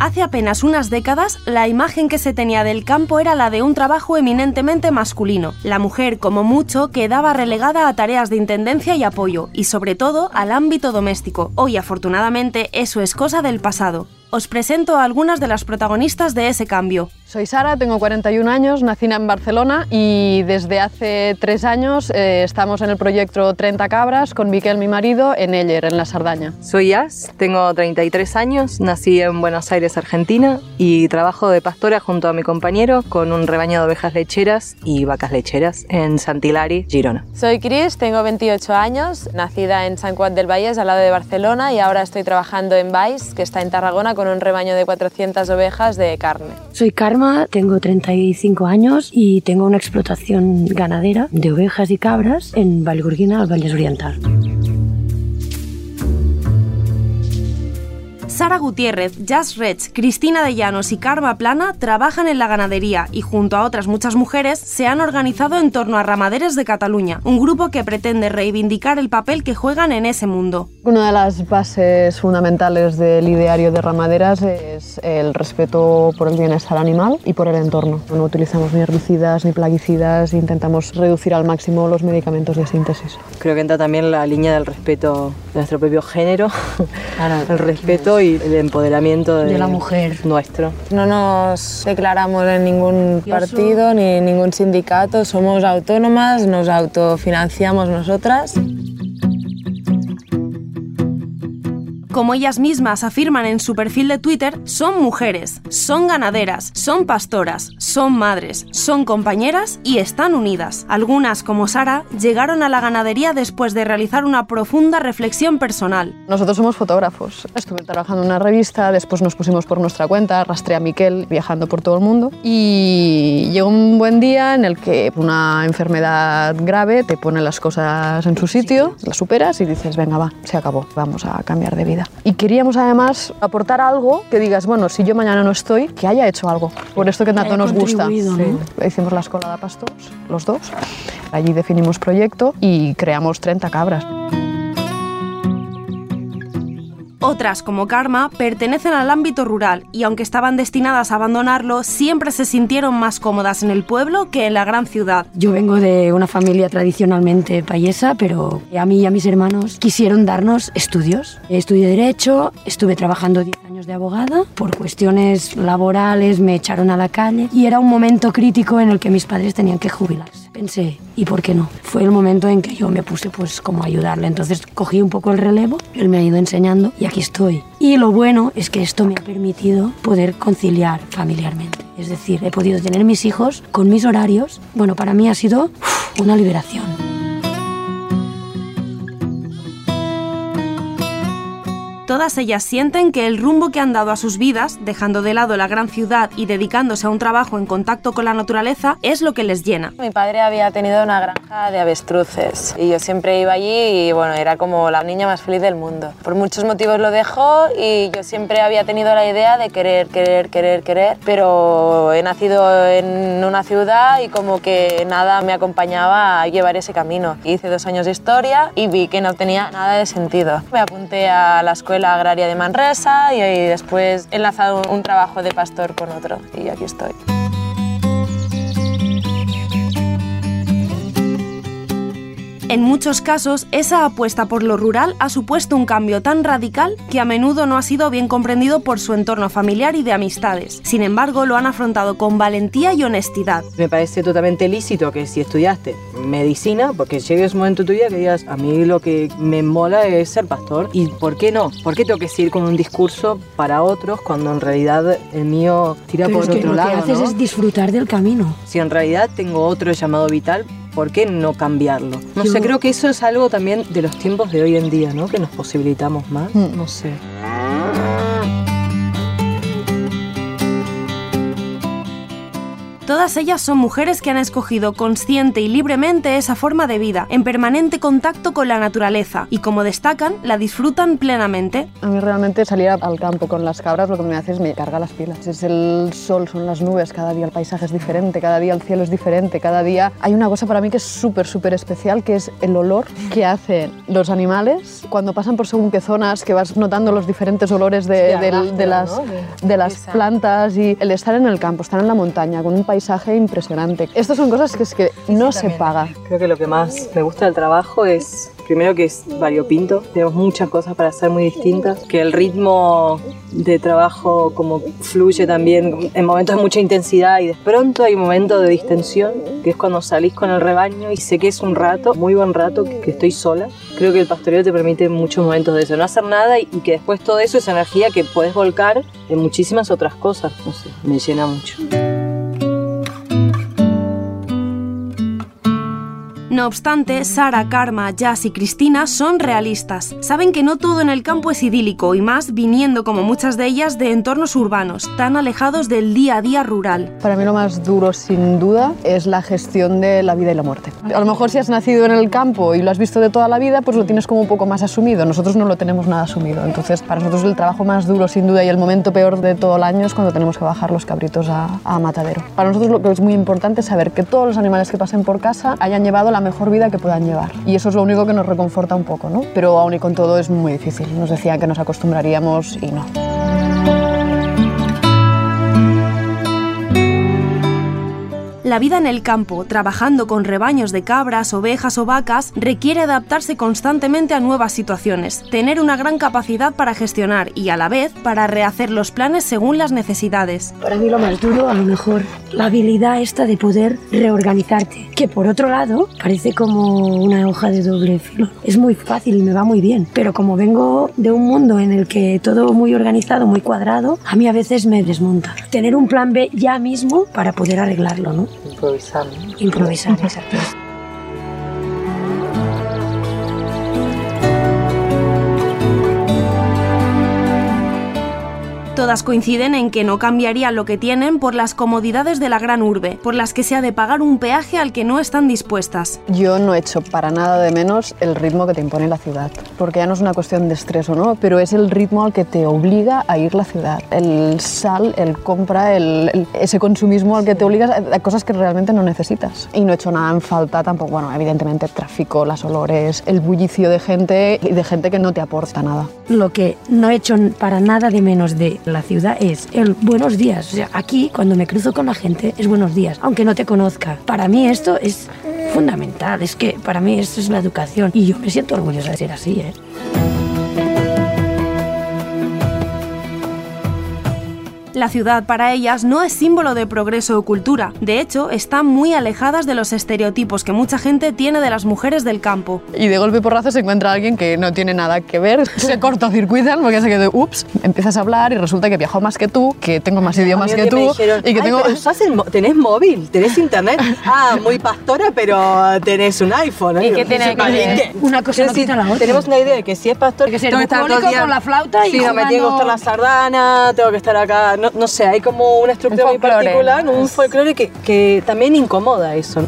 Hace apenas unas décadas, la imagen que se tenía del campo era la de un trabajo eminentemente masculino. La mujer, como mucho, quedaba relegada a tareas de intendencia y apoyo, y sobre todo al ámbito doméstico. Hoy, afortunadamente, eso es cosa del pasado. Os presento a algunas de las protagonistas de ese cambio. Soy Sara, tengo 41 años, nací en Barcelona y desde hace tres años eh, estamos en el proyecto 30 Cabras con Miquel, mi marido, en Eller, en la Sardaña. Soy Yas, tengo 33 años, nací en Buenos Aires, Argentina y trabajo de pastora junto a mi compañero con un rebaño de ovejas lecheras y vacas lecheras en Santilari, Girona. Soy Cris, tengo 28 años, nacida en San Juan del Valles, al lado de Barcelona y ahora estoy trabajando en Valls, que está en Tarragona, con un rebaño de 400 ovejas de carne. Soy Karma, tengo 35 años y tengo una explotación ganadera de ovejas y cabras en Valgurguina, al Valles Oriental. Sara Gutiérrez, Jazz Rech, Cristina de Llanos y Karma Plana trabajan en la ganadería y junto a otras muchas mujeres se han organizado en torno a Ramaderes de Cataluña, un grupo que pretende reivindicar el papel que juegan en ese mundo. Una de las bases fundamentales del ideario de Ramaderas es el respeto por el bienestar animal y por el entorno. No utilizamos ni herbicidas ni plaguicidas, intentamos reducir al máximo los medicamentos de síntesis. Creo que entra también la línea del respeto de nuestro propio género, el respeto y el empoderamiento de, De la mujer. nuestro. No nos declaramos en ningún partido ni en ningún sindicato, somos autónomas, nos autofinanciamos nosotras. Como ellas mismas afirman en su perfil de Twitter, son mujeres, son ganaderas, son pastoras, son madres, son compañeras y están unidas. Algunas, como Sara, llegaron a la ganadería después de realizar una profunda reflexión personal. Nosotros somos fotógrafos. Estuve trabajando en una revista, después nos pusimos por nuestra cuenta, arrastré a Miquel viajando por todo el mundo y llegó un buen día en el que una enfermedad grave te pone las cosas en su sitio, las superas y dices, venga, va, se acabó, vamos a cambiar de vida. Y queríamos además aportar algo que digas, bueno, si yo mañana no estoy, que haya hecho algo. Por esto que tanto nos gusta. Hicimos la escuela de pastores, los dos. Allí definimos proyecto y creamos 30 cabras. Otras, como Karma, pertenecen al ámbito rural y aunque estaban destinadas a abandonarlo, siempre se sintieron más cómodas en el pueblo que en la gran ciudad. Yo vengo de una familia tradicionalmente payesa, pero a mí y a mis hermanos quisieron darnos estudios. Estudié Derecho, estuve trabajando 10 años de abogada. Por cuestiones laborales me echaron a la calle y era un momento crítico en el que mis padres tenían que jubilarse. Pensé, ¿y por qué no? Fue el momento en que yo me puse pues como a ayudarle. Entonces cogí un poco el relevo, él me ha ido enseñando y aquí estoy. Y lo bueno es que esto me ha permitido poder conciliar familiarmente. Es decir, he podido tener mis hijos con mis horarios. Bueno, para mí ha sido una liberación. Todas ellas sienten que el rumbo que han dado a sus vidas, dejando de lado la gran ciudad y dedicándose a un trabajo en contacto con la naturaleza, es lo que les llena. Mi padre había tenido una granja de avestruces y yo siempre iba allí y bueno, era como la niña más feliz del mundo. Por muchos motivos lo dejó y yo siempre había tenido la idea de querer, querer, querer, querer, pero he nacido en una ciudad y como que nada me acompañaba a llevar ese camino. Hice dos años de historia y vi que no tenía nada de sentido. Me apunté a la escuela agraria de Manresa y, y después he enlazado un trabajo de pastor con otro y aquí estoy. En muchos casos, esa apuesta por lo rural ha supuesto un cambio tan radical que a menudo no ha sido bien comprendido por su entorno familiar y de amistades. Sin embargo, lo han afrontado con valentía y honestidad. Me parece totalmente lícito que si estudiaste medicina, porque llegue ese momento en tu vida que digas, a mí lo que me mola es ser pastor. ¿Y por qué no? ¿Por qué tengo que seguir con un discurso para otros cuando en realidad el mío tira Pero por es que otro lo lado? que haces ¿no? es disfrutar del camino. Si en realidad tengo otro llamado vital, ¿por qué no cambiarlo? No sé, creo que eso es algo también de los tiempos de hoy en día, ¿no? Que nos posibilitamos más. Mm. No sé. Todas ellas son mujeres que han escogido consciente y libremente esa forma de vida, en permanente contacto con la naturaleza, y como destacan, la disfrutan plenamente. A mí realmente salir al campo con las cabras lo que me hace es me carga las pilas. Es el sol, son las nubes, cada día el paisaje es diferente, cada día el cielo es diferente, cada día hay una cosa para mí que es súper, súper especial, que es el olor que hacen los animales cuando pasan por según qué zonas, que vas notando los diferentes olores de, de las, ¿no? De- de las brisa. plantas y el estar en el campo, estar en la montaña con un paisaje impresionante. Estas son cosas que es que no se paga. Creo que lo que más me gusta del trabajo es, primero que es variopinto, tenemos muchas cosas para hacer muy distintas, que el ritmo de trabajo como fluye también en momentos de mucha intensidad y de pronto hay momentos de distensión, que es cuando salís con el rebaño y sé que es un rato, muy buen rato, que estoy sola. Creo que el pastoreo te permite muchos momentos de eso, no hacer nada y, y que después todo eso es energía que puedes volcar en muchísimas otras cosas. No sé, me llena mucho. No obstante, Sara, Karma, Jazz y Cristina son realistas. Saben que no todo en el campo es idílico y más viniendo como muchas de ellas de entornos urbanos, tan alejados del día a día rural. Para mí lo más duro, sin duda, es la gestión de la vida y la muerte. A lo mejor si has nacido en el campo y lo has visto de toda la vida, pues lo tienes como un poco más asumido. Nosotros no lo tenemos nada asumido. Entonces, para nosotros el trabajo más duro, sin duda, y el momento peor de todo el año es cuando tenemos que bajar los cabritos a, a matadero. Para nosotros lo que es muy importante es saber que todos los animales que pasen por casa hayan llevado la mejor vida que puedan llevar. Y eso es lo único que nos reconforta un poco, ¿no? Pero aún y con todo es muy difícil. Nos decían que nos acostumbraríamos y no. La vida en el campo, trabajando con rebaños de cabras, ovejas o vacas, requiere adaptarse constantemente a nuevas situaciones, tener una gran capacidad para gestionar y a la vez para rehacer los planes según las necesidades. Para mí lo más duro, a lo mejor, la habilidad esta de poder reorganizarte, que por otro lado parece como una hoja de doble filo. Es muy fácil y me va muy bien, pero como vengo de un mundo en el que todo muy organizado, muy cuadrado, a mí a veces me desmonta. Tener un plan B ya mismo para poder arreglarlo, ¿no? Improvisar. ¿no? Improvisar, exacto. Todas coinciden en que no cambiarían lo que tienen por las comodidades de la gran urbe, por las que se ha de pagar un peaje al que no están dispuestas. Yo no echo para nada de menos el ritmo que te impone la ciudad, porque ya no es una cuestión de estrés o no, pero es el ritmo al que te obliga a ir la ciudad. El sal, el compra, el, el- ese consumismo al que te obligas a, a cosas que realmente no necesitas. Y no echo nada en falta tampoco, bueno, evidentemente el tráfico, las olores, el bullicio de gente y de gente que no te aporta nada. Lo que no he hecho para nada de menos de la ciudad es el buenos días. O sea, aquí cuando me cruzo con la gente es buenos días, aunque no te conozca. Para mí esto es fundamental, es que para mí esto es la educación y yo me siento orgullosa de ser así, ¿eh? La ciudad para ellas no es símbolo de progreso o cultura, de hecho, están muy alejadas de los estereotipos que mucha gente tiene de las mujeres del campo. Y de golpe y porrazo se encuentra alguien que no tiene nada que ver, se cortocircuitan porque se quedó, ups, empiezas a hablar y resulta que viajo más que tú, que tengo más idiomas que día tú dijeron, y que "Ay, tengo... pero tenés móvil, tenés internet. Ah, muy pastora, pero tenés un iPhone. ¿Y qué tiene que. Una cosa no quita la otra. Tenemos una idea de que si es pastor, que bucólico día- con la flauta y Sí, no, me tiene que gustar la sardana, tengo que estar acá. No, no sé, hay como una estructura muy particular, un folclore que, que también incomoda eso.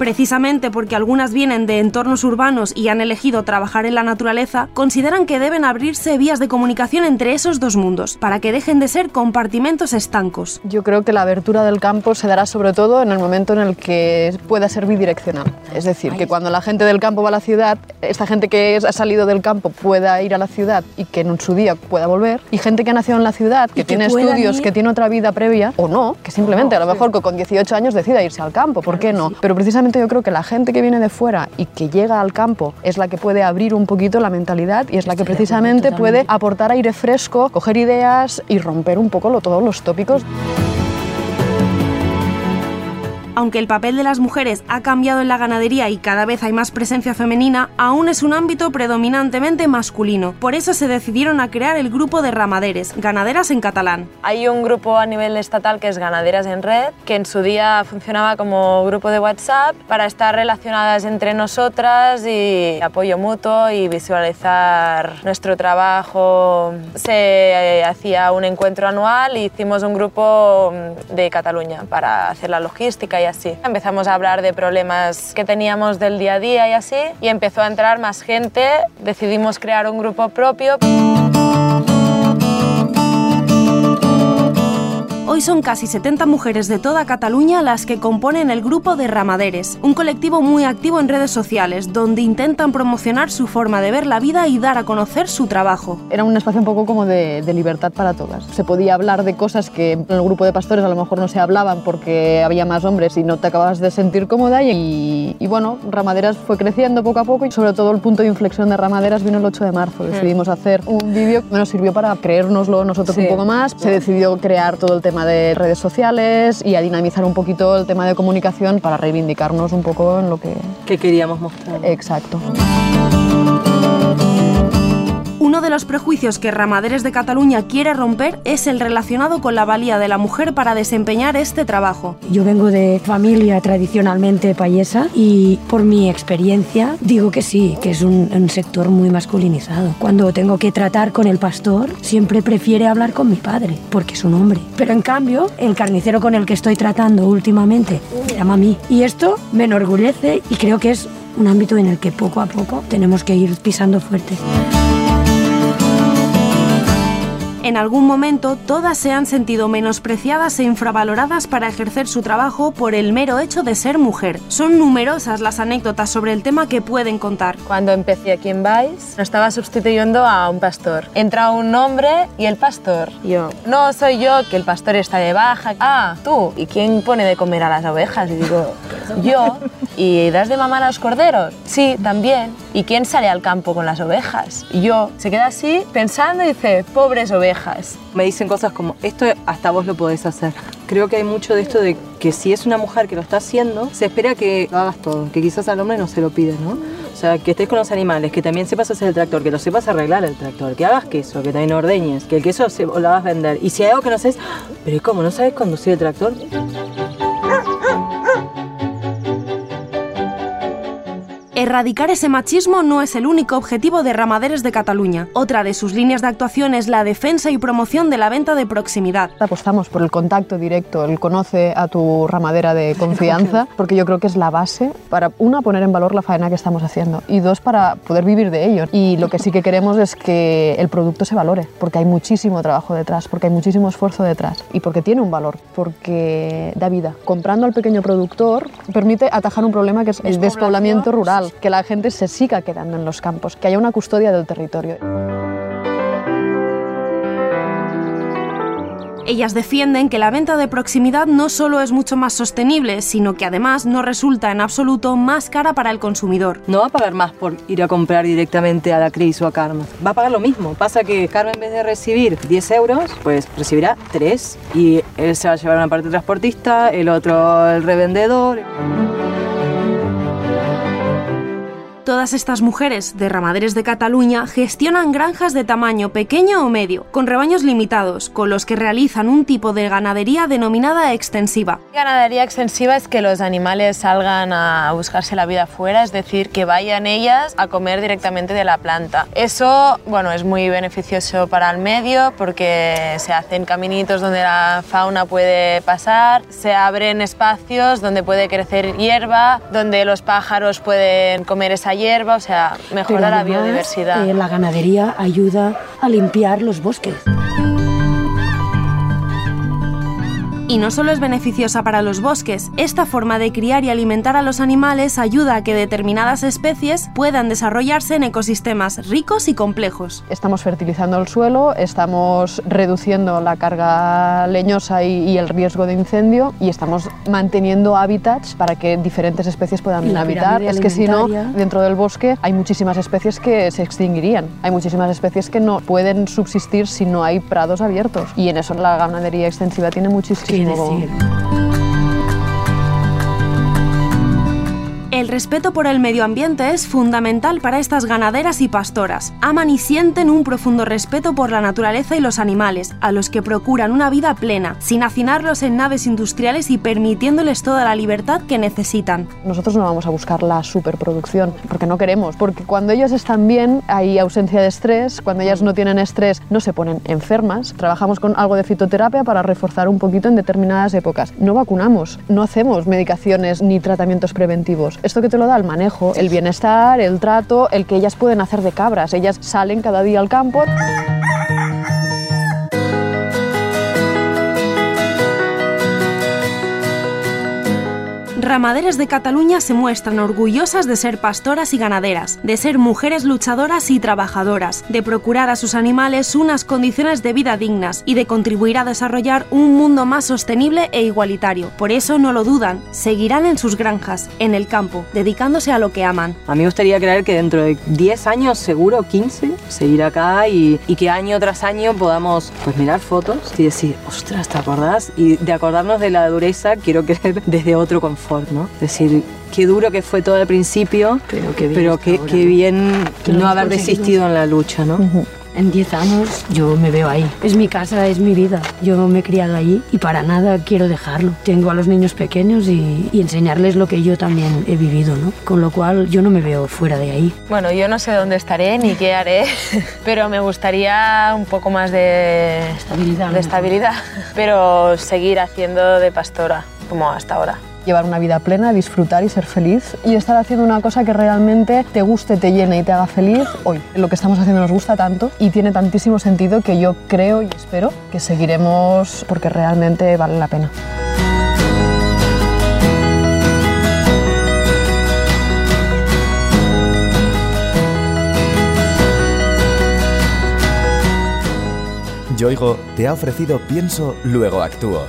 Precisamente porque algunas vienen de entornos urbanos y han elegido trabajar en la naturaleza, consideran que deben abrirse vías de comunicación entre esos dos mundos, para que dejen de ser compartimentos estancos. Yo creo que la abertura del campo se dará sobre todo en el momento en el que pueda ser bidireccional. Es decir, que cuando la gente del campo va a la ciudad, esta gente que ha salido del campo pueda ir a la ciudad y que en su día pueda volver. Y gente que ha nacido en la ciudad, que tiene estudios, ir- que tiene otra vida previa, o no, que simplemente a lo mejor con 18 años decida irse al campo, ¿por qué no? Pero precisamente yo creo que la gente que viene de fuera y que llega al campo es la que puede abrir un poquito la mentalidad y es la que precisamente puede aportar aire fresco, coger ideas y romper un poco lo- todos los tópicos. Aunque el papel de las mujeres ha cambiado en la ganadería y cada vez hay más presencia femenina, aún es un ámbito predominantemente masculino. Por eso se decidieron a crear el grupo de ramaderes, ganaderas en catalán. Hay un grupo a nivel estatal que es Ganaderas en Red, que en su día funcionaba como grupo de WhatsApp para estar relacionadas entre nosotras y apoyo mutuo y visualizar nuestro trabajo. Se eh, hacía un encuentro anual y hicimos un grupo mm, de Cataluña para hacer la logística y así. Empezamos a hablar de problemas que teníamos del día a día y así y empezó a entrar más gente. Decidimos crear un grupo propio. Hoy son casi 70 mujeres de toda Cataluña las que componen el grupo de Ramaderes, un colectivo muy activo en redes sociales, donde intentan promocionar su forma de ver la vida y dar a conocer su trabajo. Era un espacio un poco como de, de libertad para todas. Se podía hablar de cosas que en el grupo de pastores a lo mejor no se hablaban porque había más hombres y no te acabas de sentir cómoda y, y bueno, Ramaderas fue creciendo poco a poco y sobre todo el punto de inflexión de Ramaderas vino el 8 de marzo. Decidimos hacer un vídeo que nos sirvió para creérnoslo nosotros Sí. un poco más. Se decidió crear todo el tema de redes sociales y a dinamizar un poquito el tema de comunicación para reivindicarnos un poco en lo que... que queríamos mostrar. Exacto. Los prejuicios que Ramaderes de Cataluña quiere romper es el relacionado con la valía de la mujer para desempeñar este trabajo. Yo vengo de familia tradicionalmente payesa y por mi experiencia digo que sí, que es un, un sector muy masculinizado. Cuando tengo que tratar con el pastor, siempre prefiere hablar con mi padre, porque es un hombre. Pero en cambio, el carnicero con el que estoy tratando últimamente me llama a mí. Y esto me enorgullece y creo que es un ámbito en el que poco a poco tenemos que ir pisando fuerte. En algún momento, todas se han sentido menospreciadas e infravaloradas para ejercer su trabajo por el mero hecho de ser mujer. Son numerosas las anécdotas sobre el tema que pueden contar. Cuando empecé aquí en Vice, no estaba sustituyendo a un pastor. Entra un hombre y el pastor. Yo, no soy yo, que el pastor está de baja. Ah, tú. ¿Y quién pone de comer a las ovejas? Y digo, yo. ¿Y das de mamar a los corderos? Sí, también. ¿Y quién sale al campo con las ovejas? Yo. Se queda así pensando y dice, pobres ovejas. Me dicen cosas como, esto hasta vos lo podés hacer. Creo que hay mucho de esto de que si es una mujer que lo está haciendo, se espera que lo hagas todo, que quizás al hombre no se lo pide, ¿no? O sea, que estés con los animales, que también sepas hacer el tractor, que lo sepas arreglar el tractor, que hagas queso, que también ordeñes, que el queso se, lo hagas vender. Y si hay algo que no sabes, pero ¿y cómo? ¿No sabes conducir el tractor? Erradicar ese machismo no es el único objetivo de Ramaderes de Cataluña. Otra de sus líneas de actuación es la defensa y promoción de la venta de proximidad. Apostamos por el contacto directo, el conoce a tu ramadera de confianza, porque yo creo que es la base para, una, poner en valor la faena que estamos haciendo y dos, para poder vivir de ello. Y lo que sí que queremos es que el producto se valore, porque hay muchísimo trabajo detrás, porque hay muchísimo esfuerzo detrás y porque tiene un valor, porque da vida. Comprando al pequeño productor permite atajar un problema que es el despoblamiento rural, que la gente se siga quedando en los campos, que haya una custodia del territorio. Ellas defienden que la venta de proximidad no solo es mucho más sostenible, sino que además no resulta en absoluto más cara para el consumidor. No va a pagar más por ir a comprar directamente a la Cris o a Carmen. Va a pagar lo mismo. Pasa que Carmen en vez de recibir 10 euros, pues recibirá 3 y él se va a llevar una parte transportista, el otro el revendedor. Todas estas mujeres de Ramaderes de Cataluña gestionan granjas de tamaño pequeño o medio, con rebaños limitados, con los que realizan un tipo de ganadería denominada extensiva. Ganadería extensiva es que los animales salgan a buscarse la vida afuera, es decir, que vayan ellas a comer directamente de la planta. Eso, bueno, es muy beneficioso para el medio porque se hacen caminitos donde la fauna puede pasar, se abren espacios donde puede crecer hierba, donde los pájaros pueden comer esa hierba, o sea, Pero mejora la además, biodiversidad. eh, la ganadería ayuda a limpiar los bosques. Y no solo es beneficiosa para los bosques, esta forma de criar y alimentar a los animales ayuda a que determinadas especies puedan desarrollarse en ecosistemas ricos y complejos. Estamos fertilizando el suelo, estamos reduciendo la carga leñosa y, y el riesgo de incendio y estamos manteniendo hábitats para que diferentes especies puedan habitar. Es que si no, dentro del bosque hay muchísimas especies que se extinguirían. Hay muchísimas especies que no pueden subsistir si no hay prados abiertos. Y en eso la ganadería extensiva tiene muchísimo Quiere decir, El respeto por el medio ambiente es fundamental para estas ganaderas y pastoras. Aman y sienten un profundo respeto por la naturaleza y los animales, a los que procuran una vida plena, sin hacinarlos en naves industriales y permitiéndoles toda la libertad que necesitan. Nosotros no vamos a buscar la superproducción, porque no queremos, porque cuando ellos están bien hay ausencia de estrés, cuando ellas no tienen estrés no se ponen enfermas. Trabajamos con algo de fitoterapia para reforzar un poquito en determinadas épocas. No vacunamos, no hacemos medicaciones ni tratamientos preventivos. Esto que te lo da el manejo, el bienestar, el trato, el que ellas pueden hacer de cabras. Ellas salen cada día al campo. Ramaderes de Cataluña se muestran orgullosas de ser pastoras y ganaderas, de ser mujeres luchadoras y trabajadoras, de procurar a sus animales unas condiciones de vida dignas y de contribuir a desarrollar un mundo más sostenible e igualitario. Por eso no lo dudan, seguirán en sus granjas, en el campo, dedicándose a lo que aman. A mí me gustaría creer que dentro de 10 años, seguro 15, seguir acá y, que año tras año podamos pues mirar fotos y decir, ostras, ¿te acordás? Y de acordarnos de la dureza, quiero creer desde otro confort. ¿No? Es decir, qué duro que fue todo al principio, Pero qué bien pero qué, ahora. qué bien Que no haber desistido en la lucha, ¿no? En 10 años yo me veo ahí. Es mi casa, es mi vida. Yo me he criado allí y para nada quiero dejarlo. Tengo a los niños pequeños y, y enseñarles lo que yo también he vivido, ¿no? Con lo cual yo no me veo fuera de ahí. Bueno, yo no sé dónde estaré ni qué haré, pero me gustaría un poco más de Estabilidad, de estabilidad, pero seguir haciendo de pastora como hasta ahora. Llevar una vida plena, disfrutar y ser feliz y estar haciendo una cosa que realmente te guste, te llene y te haga feliz hoy. Lo que estamos haciendo nos gusta tanto y tiene tantísimo sentido que yo creo y espero que seguiremos porque realmente vale la pena. Yoigo te ha ofrecido Pienso, luego actúo.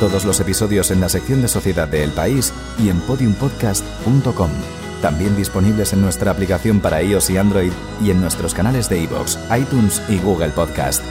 Todos los episodios en la sección de Sociedad de El País y en podiumpodcast.com. También disponibles en nuestra aplicación para iOS y Android y en nuestros canales de iVoox, iTunes y Google Podcast.